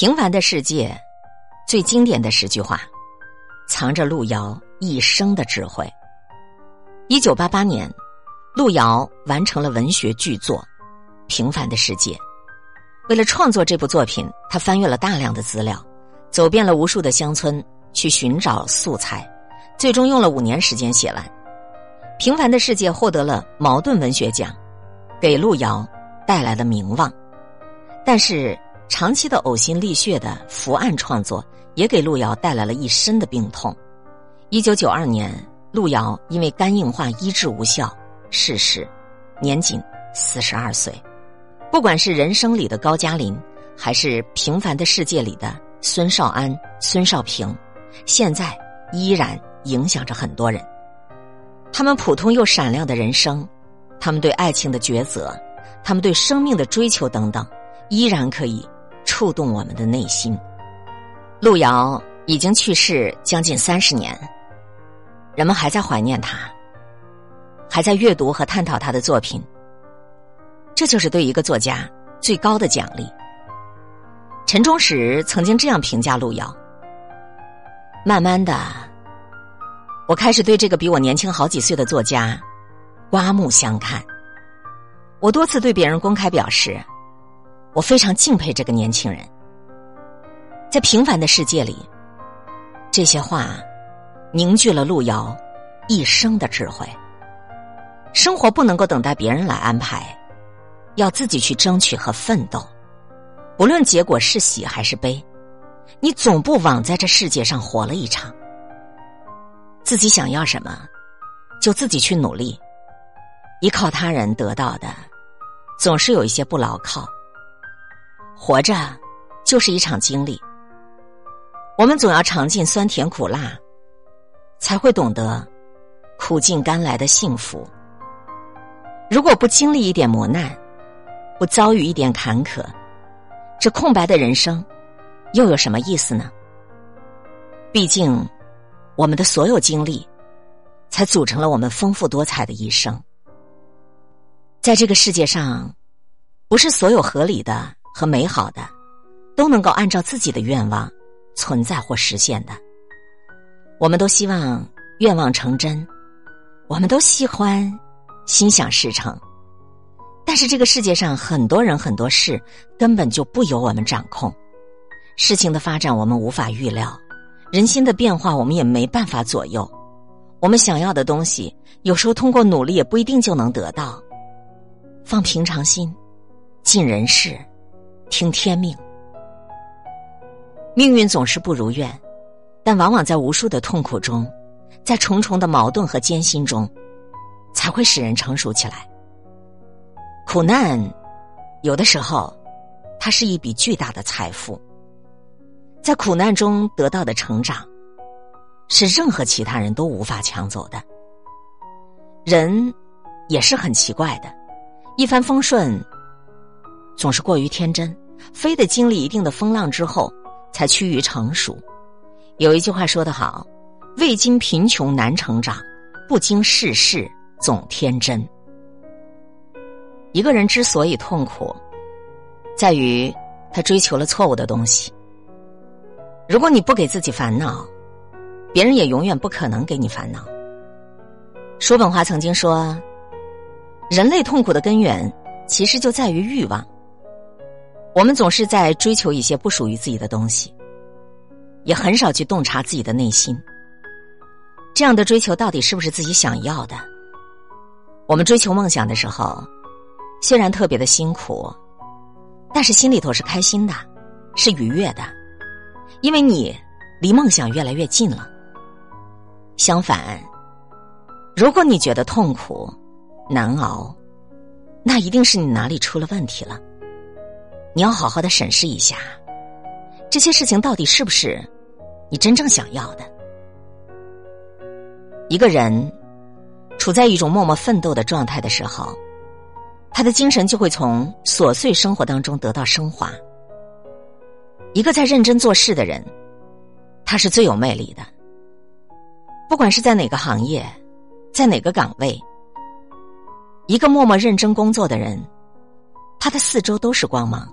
平凡的世界，最经典的十句话，藏着路遥一生的智慧。一九八八年，路遥完成了文学巨作《平凡的世界》。为了创作这部作品，他翻阅了大量的资料，走遍了无数的乡村去寻找素材，最终用了五年时间写完《平凡的世界》，获得了茅盾文学奖，给路遥带来了名望。但是。长期的呕心沥血的伏案创作，也给路遥带来了一身的病痛。一九九二年，路遥因为肝硬化医治无效逝世，年仅四十二岁。不管是人生里的高加林，还是平凡的世界里的孙少安、孙少平，现在依然影响着很多人。他们普通又闪亮的人生，他们对爱情的抉择，他们对生命的追求等等，依然可以。触动我们的内心。路遥已经去世将近三十年，人们还在怀念他，还在阅读和探讨他的作品。这就是对一个作家最高的奖励。陈忠实曾经这样评价路遥：慢慢的，我开始对这个比我年轻好几岁的作家刮目相看。我多次对别人公开表示。我非常敬佩这个年轻人，在平凡的世界里，这些话凝聚了路遥一生的智慧。生活不能够等待别人来安排，要自己去争取和奋斗。不论结果是喜还是悲，你总不枉在这世界上活了一场。自己想要什么，就自己去努力。依靠他人得到的，总是有一些不牢靠。活着，就是一场经历。我们总要尝尽酸甜苦辣，才会懂得苦尽甘来的幸福。如果不经历一点磨难，不遭遇一点坎坷，这空白的人生又有什么意思呢？毕竟，我们的所有经历，才组成了我们丰富多彩的一生。在这个世界上，不是所有合理的。和美好的，都能够按照自己的愿望存在或实现的。我们都希望愿望成真，我们都喜欢心想事成。但是这个世界上很多人很多事根本就不由我们掌控，事情的发展我们无法预料，人心的变化我们也没办法左右。我们想要的东西，有时候通过努力也不一定就能得到。放平常心，尽人事。听天命，命运总是不如愿，但往往在无数的痛苦中，在重重的矛盾和艰辛中，才会使人成熟起来。苦难，有的时候，它是一笔巨大的财富。在苦难中得到的成长，是任何其他人都无法抢走的。人也是很奇怪的，一帆风顺。总是过于天真，非得经历一定的风浪之后，才趋于成熟。有一句话说得好：“未经贫穷难成长，不经世事总天真。”一个人之所以痛苦，在于他追求了错误的东西。如果你不给自己烦恼，别人也永远不可能给你烦恼。叔本华曾经说：“人类痛苦的根源，其实就在于欲望。”我们总是在追求一些不属于自己的东西，也很少去洞察自己的内心。这样的追求到底是不是自己想要的？我们追求梦想的时候，虽然特别的辛苦，但是心里头是开心的，是愉悦的，因为你离梦想越来越近了。相反，如果你觉得痛苦难熬，那一定是你哪里出了问题了。你要好好的审视一下，这些事情到底是不是你真正想要的？一个人处在一种默默奋斗的状态的时候，他的精神就会从琐碎生活当中得到升华。一个在认真做事的人，他是最有魅力的。不管是在哪个行业，在哪个岗位，一个默默认真工作的人，他的四周都是光芒。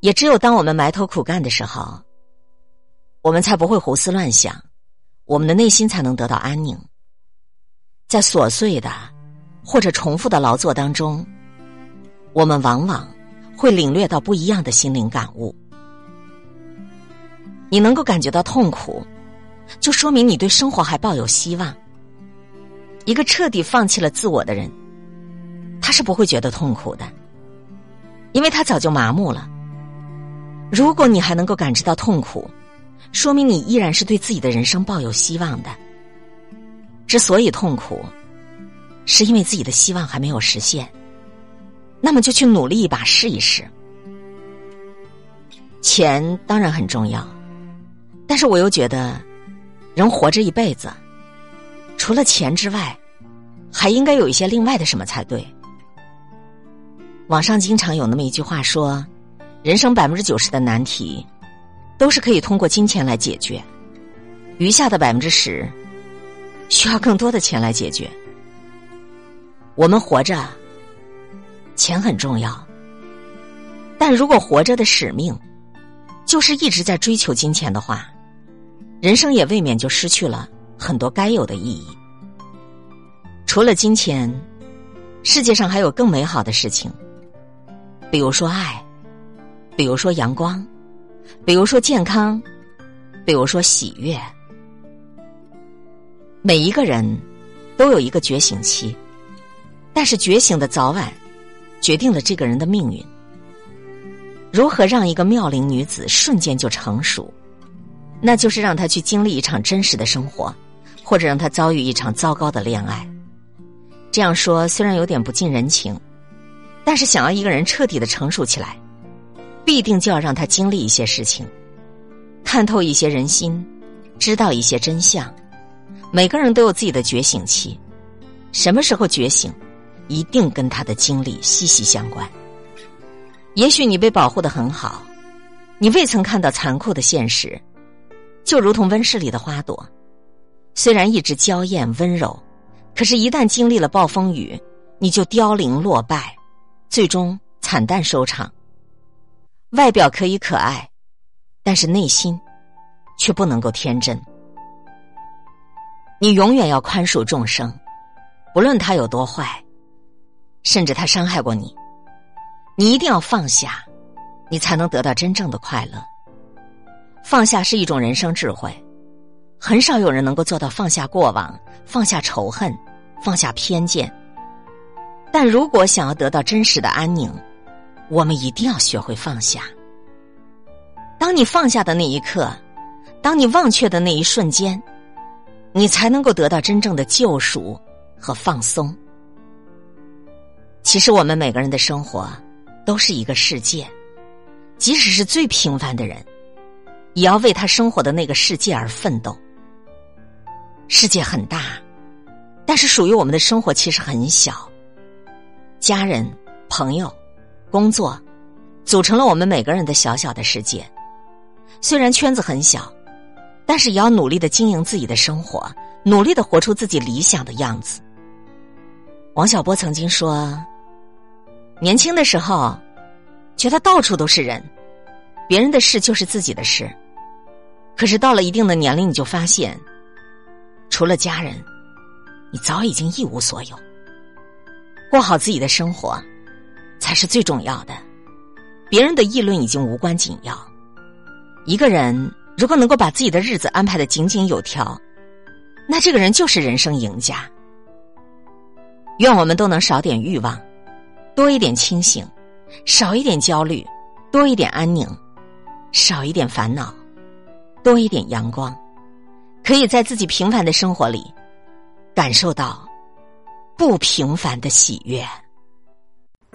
也只有当我们埋头苦干的时候，我们才不会胡思乱想，我们的内心才能得到安宁。在琐碎的或者重复的劳作当中，我们往往会领略到不一样的心灵感悟。你能够感觉到痛苦，就说明你对生活还抱有希望。一个彻底放弃了自我的人，他是不会觉得痛苦的，因为他早就麻木了。如果你还能够感知到痛苦，说明你依然是对自己的人生抱有希望的。之所以痛苦，是因为自己的希望还没有实现，那么就去努力一把试一试。钱当然很重要，但是我又觉得，人活着一辈子，除了钱之外，还应该有一些另外的什么才对。网上经常有那么一句话说。人生百分之九十的难题，都是可以通过金钱来解决，余下的百分之十，需要更多的钱来解决。我们活着，钱很重要，但如果活着的使命就是一直在追求金钱的话，人生也未免就失去了很多该有的意义。除了金钱，世界上还有更美好的事情，比如说爱。比如说阳光，比如说健康，比如说喜悦。每一个人都有一个觉醒期，但是觉醒的早晚决定了这个人的命运。如何让一个妙龄女子瞬间就成熟？那就是让她去经历一场真实的生活，或者让她遭遇一场糟糕的恋爱。这样说虽然有点不近人情，但是想要一个人彻底的成熟起来。必定就要让他经历一些事情，看透一些人心，知道一些真相。每个人都有自己的觉醒期，什么时候觉醒，一定跟他的经历息息相关。也许你被保护的很好，你未曾看到残酷的现实，就如同温室里的花朵，虽然一直娇艳温柔，可是，一旦经历了暴风雨，你就凋零落败，最终惨淡收场。外表可以可爱，但是内心却不能够天真。你永远要宽恕众生，不论他有多坏，甚至他伤害过你，你一定要放下，你才能得到真正的快乐。放下是一种人生智慧，很少有人能够做到放下过往、放下仇恨、放下偏见。但如果想要得到真实的安宁，我们一定要学会放下。当你放下的那一刻，当你忘却的那一瞬间，你才能够得到真正的救赎和放松。其实，我们每个人的生活都是一个世界，即使是最平凡的人，也要为他生活的那个世界而奋斗。世界很大，但是属于我们的生活其实很小。家人、朋友。工作组成了我们每个人的小小的世界，虽然圈子很小，但是也要努力的经营自己的生活，努力的活出自己理想的样子。王小波曾经说：“年轻的时候，觉得到处都是人，别人的事就是自己的事。可是到了一定的年龄，你就发现，除了家人，你早已经一无所有。过好自己的生活。”才是最重要的，别人的议论已经无关紧要。一个人如果能够把自己的日子安排的井井有条，那这个人就是人生赢家。愿我们都能少点欲望，多一点清醒；少一点焦虑，多一点安宁；少一点烦恼，多一点阳光。可以在自己平凡的生活里，感受到不平凡的喜悦。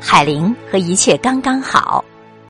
海玲和一切刚刚好。